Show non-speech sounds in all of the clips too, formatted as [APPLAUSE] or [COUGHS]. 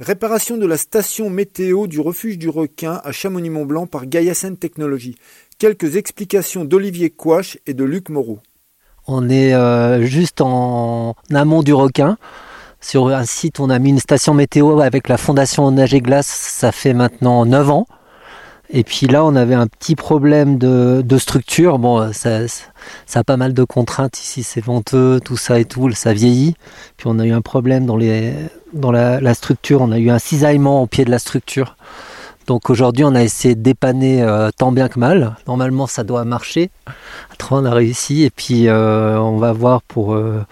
Réparation de la station météo du refuge du requin à Chamonix-Mont-Blanc par Gaiasen Technologies. Quelques explications d'Olivier Couache et de Luc Moreau. On est euh, juste en amont du requin. Sur un site, on a mis une station météo avec la fondation Nage et Glace. Ça fait maintenant 9 ans. Et puis là, on avait un petit problème de, structure. Bon, ça, a pas mal de contraintes ici, c'est venteux, tout ça et tout, ça vieillit. Puis on a eu un problème dans, les, dans la, structure, on a eu un cisaillement au pied de la structure. Donc aujourd'hui, on a essayé de dépanner euh, tant bien que mal. Normalement, ça doit marcher. on a réussi. Et puis, euh, on va voir pour... Euh,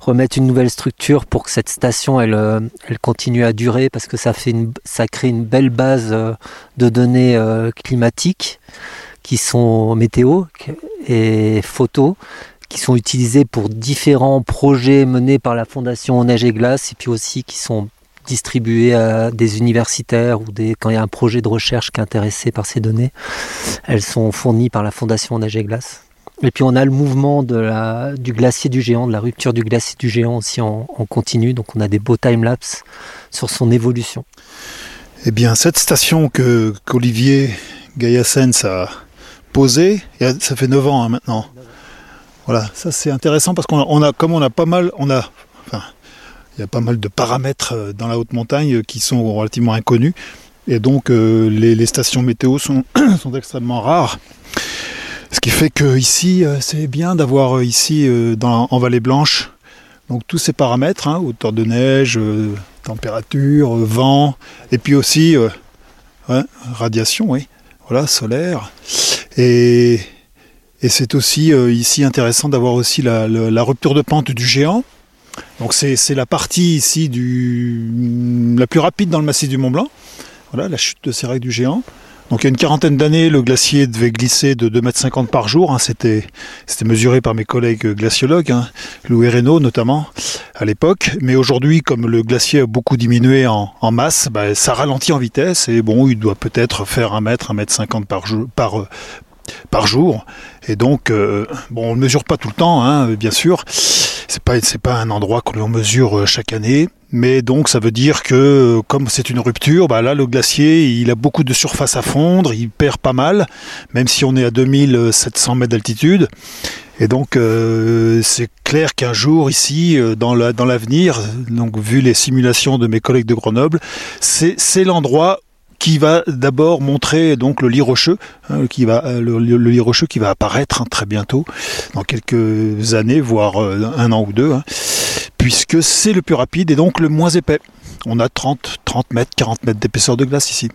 remettre une nouvelle structure pour que cette station elle, euh, elle continue à durer parce que ça, fait une, ça crée une belle base euh, de données euh, climatiques qui sont météo et photos qui sont utilisées pour différents projets menés par la Fondation Neige et Glace et puis aussi qui sont distribués à des universitaires ou des, quand il y a un projet de recherche qui est intéressé par ces données, elles sont fournies par la Fondation Neige et Glace. Et puis on a le mouvement du glacier du géant, de la rupture du glacier du géant aussi en, continu. Donc on a des beaux time-lapse sur son évolution. Eh bien, cette station que qu'Olivier Gaillassens a posée, ça fait 9 ans hein, maintenant. Voilà, ça c'est intéressant parce qu'on a, comme on a pas mal, on a, enfin, il y a pas mal de paramètres euh, dans la haute montagne qui sont relativement inconnus. Et donc euh, les, stations météo sont [COUGHS] extrêmement rares. Ce qui fait que ici, euh, c'est bien d'avoir euh, ici euh, dans, en vallée blanche donc tous ces paramètres, hein, hauteur de neige, température, vent, et puis aussi radiation, oui, voilà, solaire. Et, c'est aussi ici intéressant d'avoir aussi la, rupture de pente du géant. Donc c'est la partie ici du, la plus rapide dans le massif du Mont Blanc. Voilà, la chute de Sérac du géant. Donc il y a une quarantaine d'années, le glacier devait glisser de 2,50 m par jour. Hein. C'était, mesuré par mes collègues glaciologues, hein, Louis Reynaud notamment, à l'époque. Mais aujourd'hui, comme le glacier a beaucoup diminué en, masse, bah, ça ralentit en vitesse. Et bon, il doit peut-être faire 1 mètre, 1 mètre 50 par jour, par, par jour. Et donc, euh, bon, on ne mesure pas tout le temps, hein, bien sûr. C'est pas, c'est pas un endroit que l'on mesure chaque année. Mais donc ça veut dire que comme c'est une rupture, bah là le glacier il a beaucoup de surface à fondre, il perd pas mal, même si on est à 2700 mètres d'altitude. Et donc euh, c'est clair qu'un jour ici, euh, dans l'avenir, donc vu les simulations de mes collègues de Grenoble, c'est l'endroit qui va d'abord montrer donc le lit rocheux, hein, qui va euh, le, lit rocheux qui va apparaître hein, très bientôt, dans quelques années, voire un an ou deux. Hein puisque c'est le plus rapide et donc le moins épais. On a 30, 30 mètres, 40 mètres d'épaisseur de glace ici.